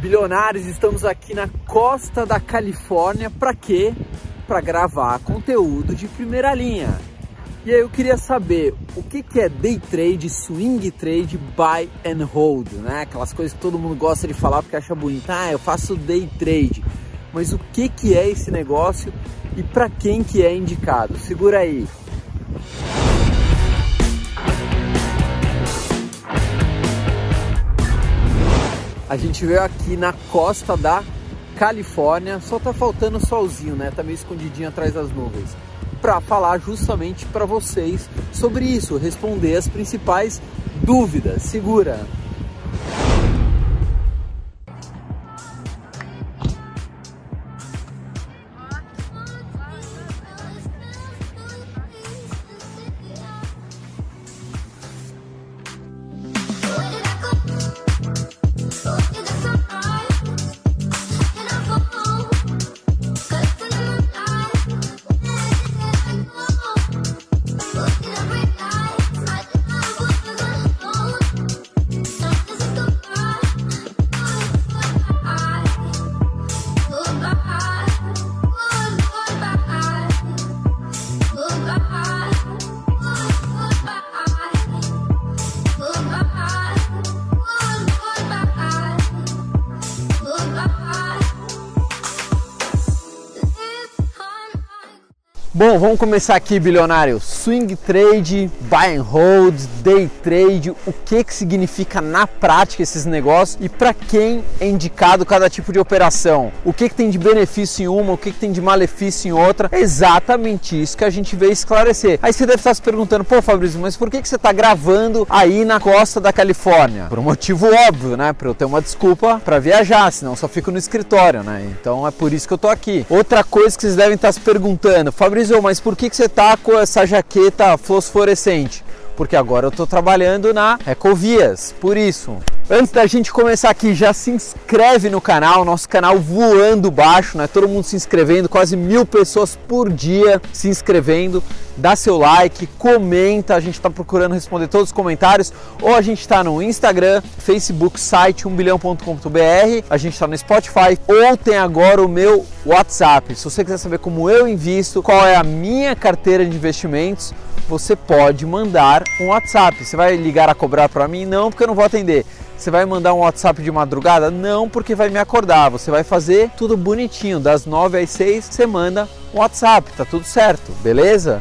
Bilionários, estamos aqui na costa da Califórnia para quê? Para gravar conteúdo de primeira linha. E aí eu queria saber o que, que é day trade, swing trade, buy and hold, né? Aquelas coisas que todo mundo gosta de falar porque acha bonito. Ah, eu faço day trade. Mas o que, que é esse negócio e para quem que é indicado? Segura aí. A gente veio aqui na costa da Califórnia, só tá faltando solzinho, né? Tá meio escondidinho atrás das nuvens. Para falar justamente para vocês sobre isso, responder as principais dúvidas. Segura. Bom, vamos começar aqui, bilionário. Swing trade, buy and hold, day trade, o que que significa na prática esses negócios e para quem é indicado cada tipo de operação? O que que tem de benefício em uma, o que que tem de malefício em outra? É exatamente isso que a gente veio esclarecer. Aí você deve estar se perguntando, pô, Fabrício, mas por que que você está gravando aí na costa da Califórnia? Por um motivo óbvio, né? Para eu ter uma desculpa para viajar, senão só fico no escritório, né? Então é por isso que eu tô aqui. Outra coisa que vocês devem estar se perguntando, Fabrício mas por que, que você tá com essa jaqueta fosforescente? Porque agora eu estou trabalhando na Ecovias, por isso. Antes da gente começar aqui, já se inscreve no canal, nosso canal voando baixo, né? Todo mundo se inscrevendo, quase mil pessoas por dia se inscrevendo. Dá seu like, comenta, a gente está procurando responder todos os comentários. Ou a gente está no Instagram, Facebook, site 1bilhão.com.br, a gente está no Spotify, ou tem agora o meu WhatsApp. Se você quiser saber como eu invisto, qual é a minha carteira de investimentos, você pode mandar um WhatsApp. Você vai ligar a cobrar para mim? Não, porque eu não vou atender. Você vai mandar um WhatsApp de madrugada? Não, porque vai me acordar. Você vai fazer tudo bonitinho, das 9 às 6, você manda um WhatsApp, tá tudo certo, beleza?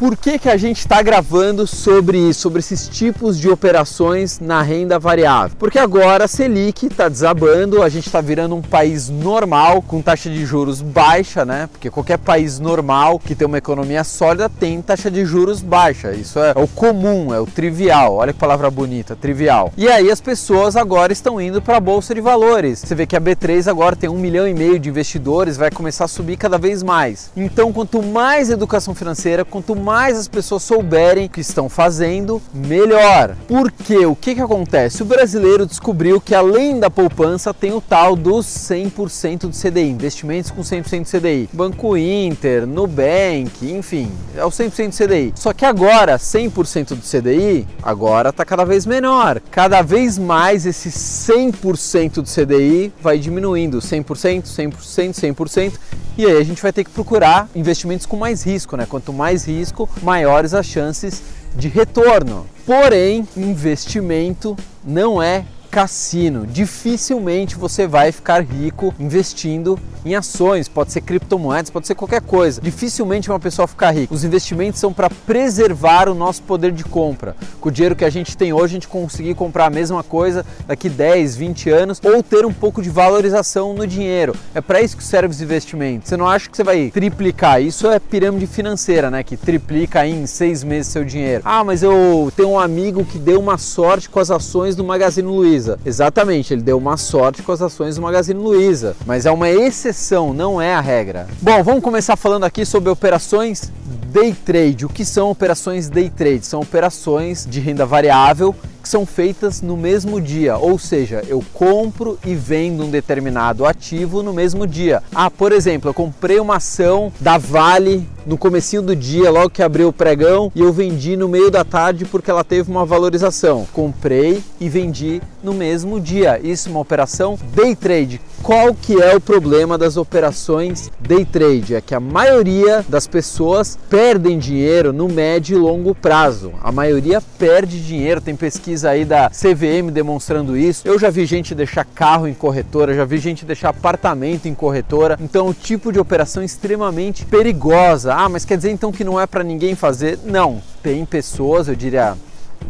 Por que, que a gente está gravando sobre isso, sobre esses tipos de operações na renda variável? Porque agora a Selic está desabando, a gente está virando um país normal, com taxa de juros baixa, né? Porque qualquer país normal que tem uma economia sólida tem taxa de juros baixa. Isso é, o comum, é o trivial. Olha que palavra bonita, trivial. E aí as pessoas agora estão indo para a Bolsa de Valores. Você vê que a B3 agora tem um milhão e meio de investidores, vai começar a subir cada vez mais. Então, quanto mais educação financeira, quanto mais mais as pessoas souberem o que estão fazendo, melhor. Porque o que, que acontece? O brasileiro descobriu que além da poupança tem o tal dos 100% do CDI, investimentos com 100% do CDI. Banco Inter, Nubank, enfim, é o 100% do CDI. Só que agora, 100% do CDI, agora está cada vez menor. Cada vez mais esse 100% do CDI vai diminuindo, 100%, 100%, 100%, e aí a gente vai ter que procurar investimentos com mais risco, né? Quanto mais risco, maiores as chances de retorno. Porém, investimento não é cassino. Dificilmente você vai ficar rico investindo em ações, pode ser criptomoedas, pode ser qualquer coisa. Dificilmente uma pessoa ficar rica. Os investimentos são para preservar o nosso poder de compra. Com o dinheiro que a gente tem hoje, a gente conseguir comprar a mesma coisa daqui 10, 20 anos ou ter um pouco de valorização no dinheiro. É para isso que serve os investimentos. Você não acha que você vai triplicar? Isso é pirâmide financeira, né? Que triplica em seis meses seu dinheiro. Ah, mas eu tenho um amigo que deu uma sorte com as ações do Magazine Luiza. Luiza. Exatamente, ele deu uma sorte com as ações do Magazine Luiza, mas é uma exceção, não é a regra. Bom, vamos começar falando aqui sobre operações day trade. O que são operações day trade? São operações de renda variável que são feitas no mesmo dia, ou seja, eu compro e vendo um determinado ativo no mesmo dia. Ah, por exemplo, eu comprei uma ação da Vale no comecinho do dia, logo que abriu o pregão, e eu vendi no meio da tarde porque ela teve uma valorização. Comprei e vendi no mesmo dia. Isso é uma operação day trade. Qual que é o problema das operações day trade? É que a maioria das pessoas perdem dinheiro no médio e longo prazo. A maioria perde dinheiro, tem pesquisa aí da CVM demonstrando isso. Eu já vi gente deixar carro em corretora, já vi gente deixar apartamento em corretora. Então, o tipo de operação extremamente perigosa. Ah, mas quer dizer então que não é para ninguém fazer? Não, tem pessoas, eu diria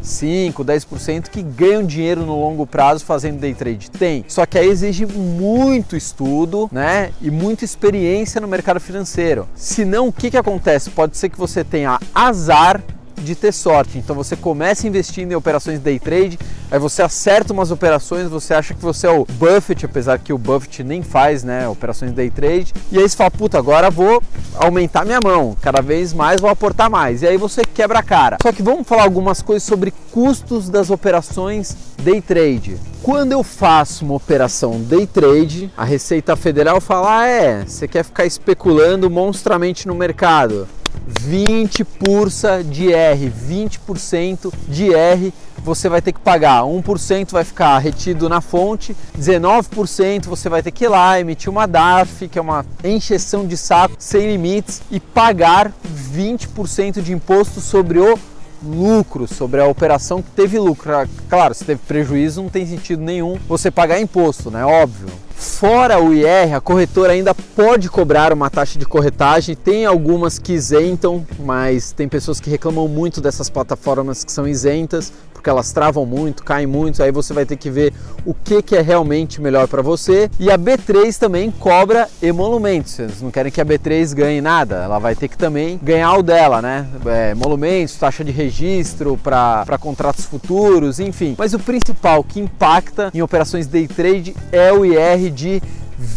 5, 10% que ganham dinheiro no longo prazo fazendo day trade? Tem. Só que aí exige muito estudo, né? E muita experiência no mercado financeiro. Senão, o que, que acontece? Pode ser que você tenha azar de ter sorte. Então você começa investindo em operações day trade, aí você acerta umas operações, você acha que você é o Buffett, apesar que o Buffett nem faz, né, operações day trade. E aí você fala, puta, agora vou aumentar minha mão, cada vez mais vou aportar mais. E aí você quebra a cara. Só que vamos falar algumas coisas sobre custos das operações day trade. Quando eu faço uma operação day trade, a Receita Federal fala: ah, é, você quer ficar especulando monstramente no mercado. 20 pursa de R, 20% de R você vai ter que pagar. 1% vai ficar retido na fonte, 19% você vai ter que ir lá emitir uma DARF, que é uma encheção de saco sem limites, e pagar 20% de imposto sobre o lucro, sobre a operação que teve lucro. Claro, se teve prejuízo, não tem sentido nenhum você pagar imposto, né? Óbvio. Fora o IR, a corretora ainda pode cobrar uma taxa de corretagem. Tem algumas que isentam, mas tem pessoas que reclamam muito dessas plataformas que são isentas, porque elas travam muito, caem muito. Aí você vai ter que ver o que, que é realmente melhor para você. E a B3 também cobra emolumentos. Vocês não querem que a B3 ganhe nada, ela vai ter que também ganhar o dela, né? É, emolumentos, taxa de registro para contratos futuros, enfim. Mas o principal que impacta em operações day trade é o IR de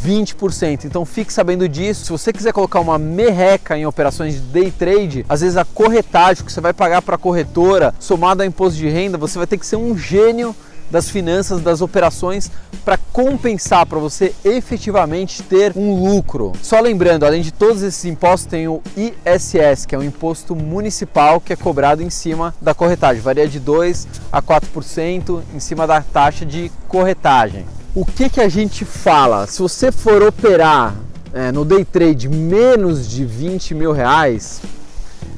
20%. Então fique sabendo disso. Se você quiser colocar uma merreca em operações de day trade, às vezes a corretagem que você vai pagar para a corretora, somado ao imposto de renda, você vai ter que ser um gênio das finanças, das operações, para compensar, para você efetivamente ter um lucro. Só lembrando, além de todos esses impostos, tem o ISS, que é um imposto municipal que é cobrado em cima da corretagem, varia de 2 a 4% em cima da taxa de corretagem o que, que a gente fala? Se você for operar é, no day trade menos de 20 mil reais,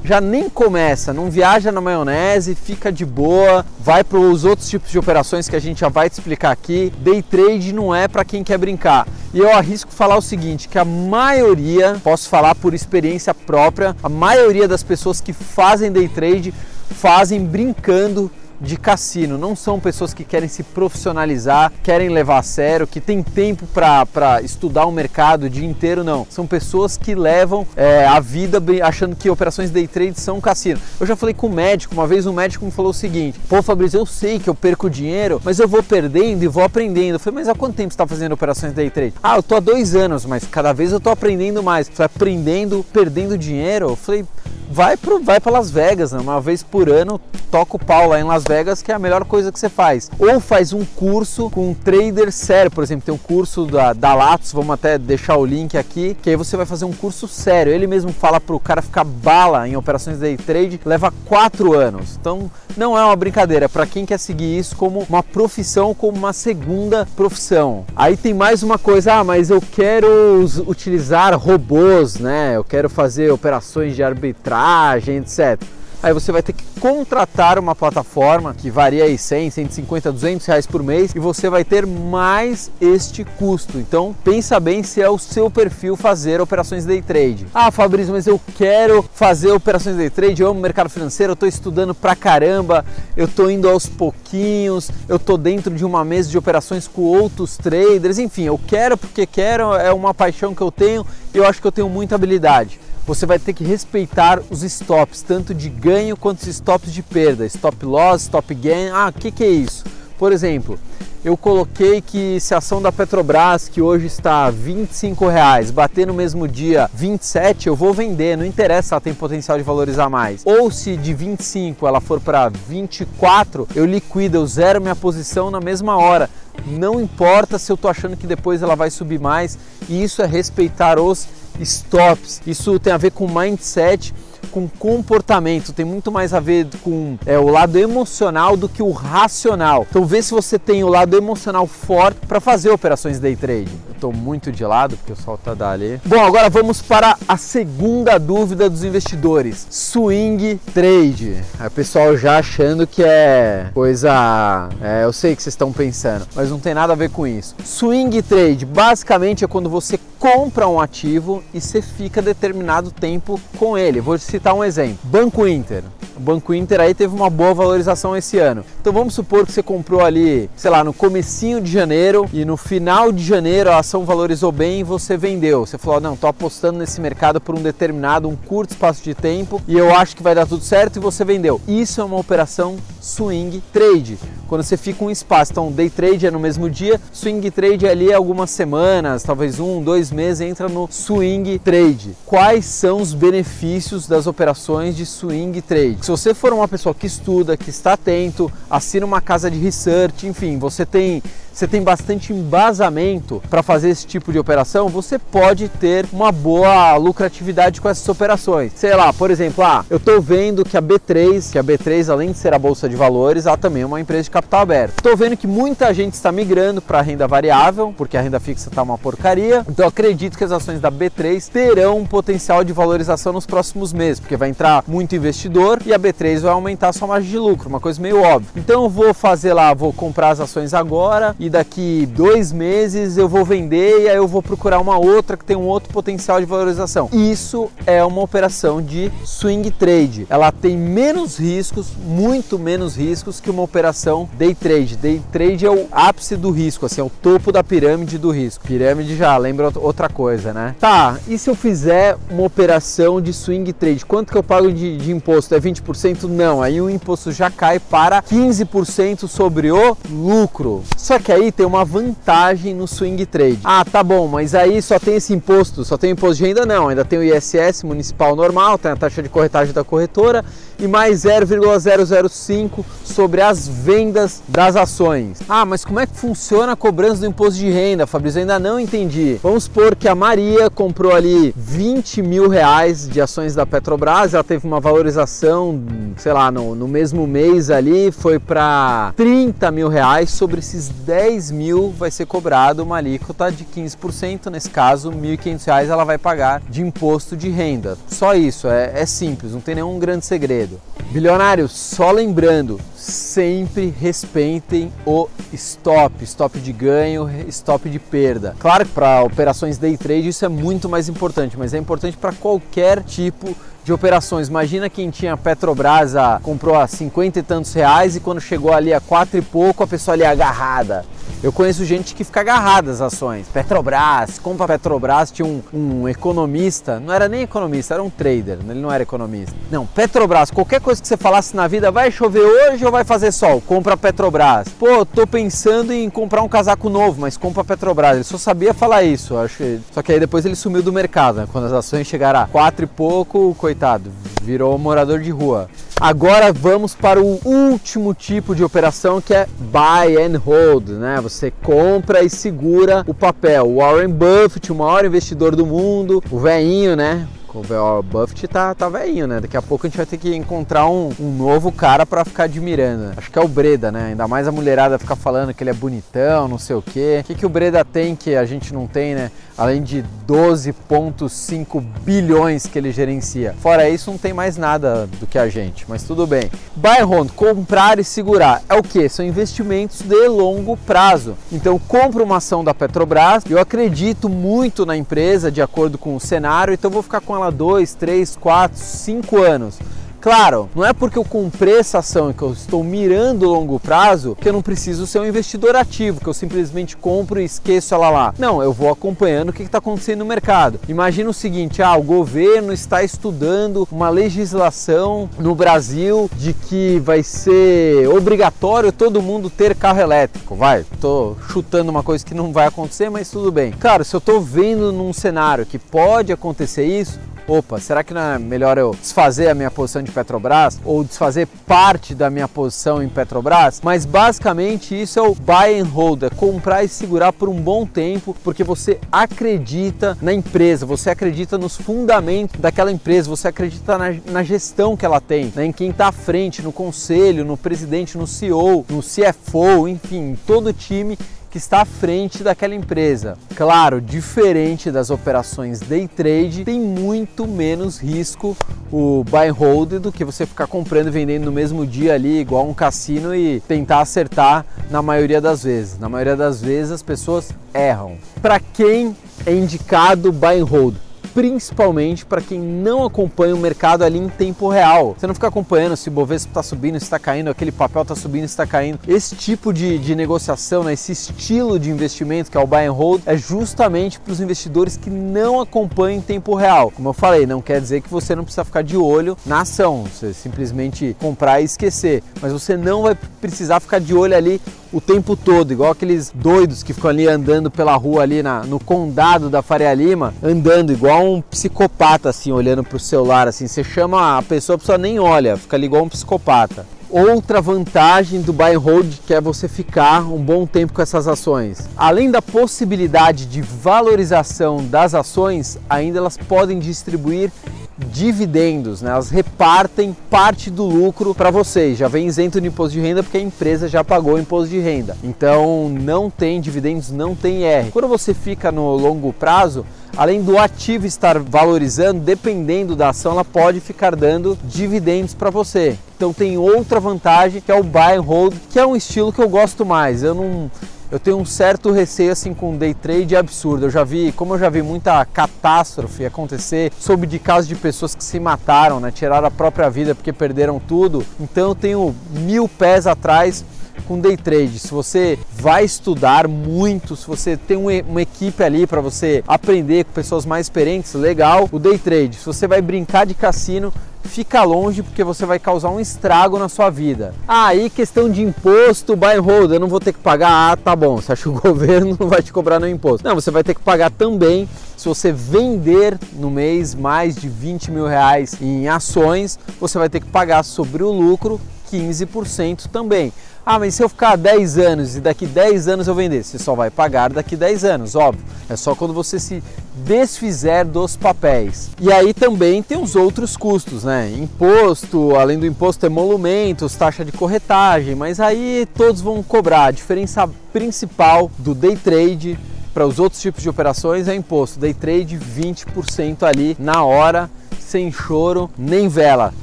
já nem começa, não viaja na maionese, fica de boa, vai para os outros tipos de operações que a gente já vai te explicar aqui. Day trade não é para quem quer brincar. E eu arrisco falar o seguinte, que a maioria, posso falar por experiência própria, a maioria das pessoas que fazem day trade fazem brincando de cassino, não são pessoas que querem se profissionalizar, querem levar a sério, que tem tempo para estudar o mercado o dia inteiro, não. São pessoas que levam é, a vida achando que operações day trade são cassino. Eu já falei com um médico, uma vez um médico me falou o seguinte: pô, Fabrício, eu sei que eu perco dinheiro, mas eu vou perdendo e vou aprendendo. Eu falei, mas há quanto tempo você está fazendo operações day trade? Ah, eu tô há dois anos, mas cada vez eu tô aprendendo mais. Eu falei, aprendendo, perdendo dinheiro. Eu falei, vai para vai Las Vegas, né? uma vez por ano, toca o pau lá em Las Vegas, que é a melhor coisa que você faz. Ou faz um curso com um trader sério, por exemplo, tem um curso da, da Latos, vamos até deixar o link aqui, que aí você vai fazer um curso sério. Ele mesmo fala para o cara ficar bala em operações day trade, leva quatro anos. Então não é uma brincadeira, para quem quer seguir isso como uma profissão, como uma segunda profissão. Aí tem mais uma coisa, ah, mas eu quero utilizar robôs, né? Eu quero fazer operações de arbitragem, etc aí você vai ter que contratar uma plataforma que varia aí 100, 150, 200 reais por mês e você vai ter mais este custo. Então pensa bem se é o seu perfil fazer operações day trade. Ah, Fabrício, mas eu quero fazer operações day trade, eu amo mercado financeiro, eu estou estudando pra caramba, eu estou indo aos pouquinhos, eu estou dentro de uma mesa de operações com outros traders, enfim, eu quero porque quero, é uma paixão que eu tenho e eu acho que eu tenho muita habilidade você vai ter que respeitar os stops, tanto de ganho quanto os stops de perda. Stop loss, stop gain. Ah, o que, que é isso? Por exemplo, eu coloquei que se a ação da Petrobras, que hoje está 25 reais, bater no mesmo dia 27, eu vou vender, não interessa ela tem potencial de valorizar mais. Ou se de 25 ela for para 24, eu liquido, eu zero minha posição na mesma hora. Não importa se eu estou achando que depois ela vai subir mais, e isso é respeitar os stops. Isso tem a ver com mindset com comportamento, tem muito mais a ver com é, o lado emocional do que o racional. Então vê se você tem o lado emocional forte para fazer operações day trade. Estou muito de lado porque o sol tá dali. Bom, agora vamos para a segunda dúvida dos investidores: swing trade. É o pessoal já achando que é coisa, é, eu sei que vocês estão pensando, mas não tem nada a ver com isso. Swing trade basicamente é quando você compra um ativo e você fica determinado tempo com ele. Vou citar um exemplo: Banco Inter. O Banco Inter aí teve uma boa valorização esse ano. Então vamos supor que você comprou ali, sei lá, no comecinho de janeiro e no final de janeiro a ação valorizou bem e você vendeu. Você falou: "Não, tô apostando nesse mercado por um determinado, um curto espaço de tempo e eu acho que vai dar tudo certo" e você vendeu. Isso é uma operação swing trade. Quando você fica um espaço, então day trade é no mesmo dia, swing trade é ali algumas semanas, talvez um, dois meses, entra no swing trade. Quais são os benefícios das operações de swing trade? Se você for uma pessoa que estuda, que está atento, assina uma casa de research, enfim, você tem você tem bastante embasamento para fazer esse tipo de operação, você pode ter uma boa lucratividade com essas operações. Sei lá, por exemplo, ah, eu estou vendo que a B3, que a B3 além de ser a bolsa de valores, ela também é uma empresa de capital aberto. Estou vendo que muita gente está migrando para a renda variável, porque a renda fixa está uma porcaria. Então acredito que as ações da B3 terão um potencial de valorização nos próximos meses, porque vai entrar muito investidor e a B3 vai aumentar sua margem de lucro, uma coisa meio óbvia. Então eu vou fazer lá, vou comprar as ações agora e daqui dois meses eu vou vender e aí eu vou procurar uma outra que tem um outro potencial de valorização. Isso é uma operação de swing trade. Ela tem menos riscos, muito menos riscos que uma operação day trade. Day trade é o ápice do risco, assim, é o topo da pirâmide do risco. Pirâmide já lembra outra coisa, né? Tá, e se eu fizer uma operação de swing trade, quanto que eu pago de, de imposto? É 20%? Não, aí o imposto já cai para 15% sobre o lucro. Só que aí tem uma vantagem no swing trade. Ah, tá bom, mas aí só tem esse imposto, só tem imposto de renda? Não, ainda tem o ISS municipal normal, tem a taxa de corretagem da corretora e mais 0,005 sobre as vendas das ações. Ah, mas como é que funciona a cobrança do imposto de renda, Fabrício? Eu ainda não entendi. Vamos supor que a Maria comprou ali 20 mil reais de ações da Petrobras, ela teve uma valorização, sei lá, no, no mesmo mês ali, foi para 30 mil reais. Sobre esses 10 mil vai ser cobrado uma alíquota de 15%, nesse caso, 1.500 reais ela vai pagar de imposto de renda. Só isso, é, é simples, não tem nenhum grande segredo. Bilionários, só lembrando, sempre respeitem o stop, stop de ganho, stop de perda. Claro que para operações day trade isso é muito mais importante, mas é importante para qualquer tipo de operações. Imagina quem tinha Petrobras, a, comprou a 50 e tantos reais e quando chegou ali a quatro e pouco, a pessoa ali agarrada. Eu conheço gente que fica agarrada às ações. Petrobras, compra Petrobras, tinha um, um, economista, não era nem economista, era um trader, ele não era economista. Não, Petrobras, qualquer coisa que você falasse na vida, vai chover hoje ou vai fazer sol? Compra Petrobras. Pô, tô pensando em comprar um casaco novo, mas compra Petrobras. Ele só sabia falar isso, acho que... Só que aí depois ele sumiu do mercado, né? Quando as ações chegaram a quatro e pouco, coitado, virou morador de rua. Agora vamos para o último tipo de operação que é buy and hold, né? Você compra e segura o papel. Warren Buffett, o maior investidor do mundo, o veinho, né? O Buffett tá, tá velhinho, né? Daqui a pouco a gente vai ter que encontrar um, um novo cara para ficar admirando. Acho que é o Breda, né? Ainda mais a mulherada ficar falando que ele é bonitão, não sei o quê. O que, que o Breda tem que a gente não tem, né? Além de 12,5 bilhões que ele gerencia. Fora isso, não tem mais nada do que a gente, mas tudo bem. Buy hold, comprar e segurar. É o que? São investimentos de longo prazo. Então, compro uma ação da Petrobras, eu acredito muito na empresa de acordo com o cenário, então vou ficar com ela 2, 3, 4, 5 anos. Claro, não é porque eu comprei essa ação e que eu estou mirando longo prazo que eu não preciso ser um investidor ativo, que eu simplesmente compro e esqueço ela lá. Não, eu vou acompanhando o que está acontecendo no mercado. Imagina o seguinte: ah, o governo está estudando uma legislação no Brasil de que vai ser obrigatório todo mundo ter carro elétrico. Vai, tô chutando uma coisa que não vai acontecer, mas tudo bem. Claro, se eu estou vendo num cenário que pode acontecer isso, opa, será que não é melhor eu desfazer a minha posição de Petrobras ou desfazer parte da minha posição em Petrobras? Mas basicamente isso é o buy and hold, é comprar e segurar por um bom tempo, porque você acredita na empresa, você acredita nos fundamentos daquela empresa, você acredita na, na gestão que ela tem, né, em quem está à frente, no conselho, no presidente, no CEO, no CFO, enfim, todo o time que está à frente daquela empresa. Claro, diferente das operações day trade, tem muito menos risco o buy and hold do que você ficar comprando e vendendo no mesmo dia ali, igual um cassino e tentar acertar na maioria das vezes. Na maioria das vezes as pessoas erram. Para quem é indicado buy and hold? Principalmente para quem não acompanha o mercado ali em tempo real. Você não fica acompanhando se o Bovespa está subindo, está caindo, aquele papel está subindo, está caindo. Esse tipo de, de negociação, né, esse estilo de investimento que é o buy and hold, é justamente para os investidores que não acompanham em tempo real. Como eu falei, não quer dizer que você não precisa ficar de olho na ação, você simplesmente comprar e esquecer, mas você não vai precisar ficar de olho ali o tempo todo, igual aqueles doidos que ficam ali andando pela rua ali na, no condado da Faria Lima, andando igual um psicopata assim, olhando pro celular assim. Você chama a pessoa, a pessoa nem olha, fica ali igual um psicopata. Outra vantagem do buy and hold que é você ficar um bom tempo com essas ações. Além da possibilidade de valorização das ações, ainda elas podem distribuir dividendos, né? elas repartem parte do lucro para vocês, já vem isento de imposto de renda porque a empresa já pagou o imposto de renda. Então não tem dividendos, não tem R. Quando você fica no longo prazo, além do ativo estar valorizando, dependendo da ação, ela pode ficar dando dividendos para você. Então tem outra vantagem que é o buy and hold, que é um estilo que eu gosto mais. Eu não eu tenho um certo receio assim com day trade absurdo. Eu já vi, como eu já vi muita catástrofe acontecer, soube de casos de pessoas que se mataram, né, tiraram a própria vida porque perderam tudo. Então eu tenho mil pés atrás com day trade. Se você vai estudar muito, se você tem uma equipe ali para você aprender com pessoas mais experientes, legal. O day trade. Se você vai brincar de cassino, fica longe porque você vai causar um estrago na sua vida. Aí, ah, questão de imposto, buy and hold, eu não vou ter que pagar. Ah, tá bom, você acha que o governo não vai te cobrar no imposto? Não, você vai ter que pagar também se você vender no mês mais de 20 mil reais em ações, você vai ter que pagar sobre o lucro 15% também. Ah, mas se eu ficar 10 anos e daqui 10 anos eu vender, você só vai pagar daqui 10 anos, óbvio. É só quando você se desfizer dos papéis. E aí também tem os outros custos, né? Imposto, além do imposto, emolumentos, taxa de corretagem, mas aí todos vão cobrar. A diferença principal do day trade para os outros tipos de operações é imposto. Day trade 20% ali na hora sem choro nem vela.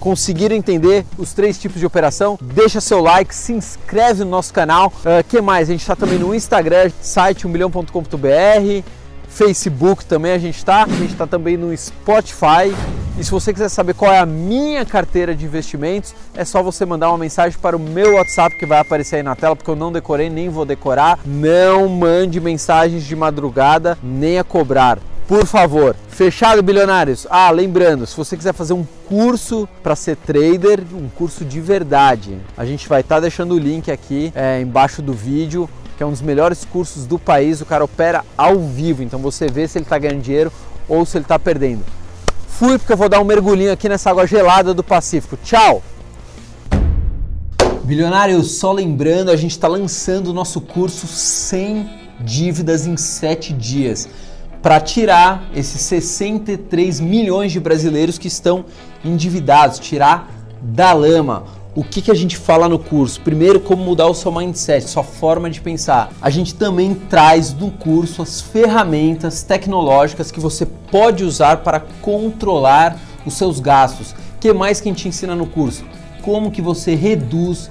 Conseguiram entender os três tipos de operação? Deixa seu like, se inscreve no nosso canal. Uh, que mais? A gente está também no Instagram, site 1milhão.com.br, Facebook também a gente está, a gente está também no Spotify. E se você quiser saber qual é a minha carteira de investimentos, é só você mandar uma mensagem para o meu WhatsApp que vai aparecer aí na tela, porque eu não decorei, nem vou decorar. Não mande mensagens de madrugada, nem a cobrar. Por favor, fechado bilionários. Ah, lembrando, se você quiser fazer um curso para ser trader, um curso de verdade, a gente vai estar tá deixando o link aqui é, embaixo do vídeo, que é um dos melhores cursos do país. O cara opera ao vivo, então você vê se ele está ganhando dinheiro ou se ele está perdendo. Fui porque eu vou dar um mergulhinho aqui nessa água gelada do Pacífico. Tchau! Bilionários, só lembrando, a gente está lançando o nosso curso sem dívidas em 7 dias para tirar esses 63 milhões de brasileiros que estão endividados, tirar da lama. O que, que a gente fala no curso? Primeiro, como mudar o seu mindset, sua forma de pensar. A gente também traz no curso as ferramentas tecnológicas que você pode usar para controlar os seus gastos. O que mais que a gente ensina no curso? Como que você reduz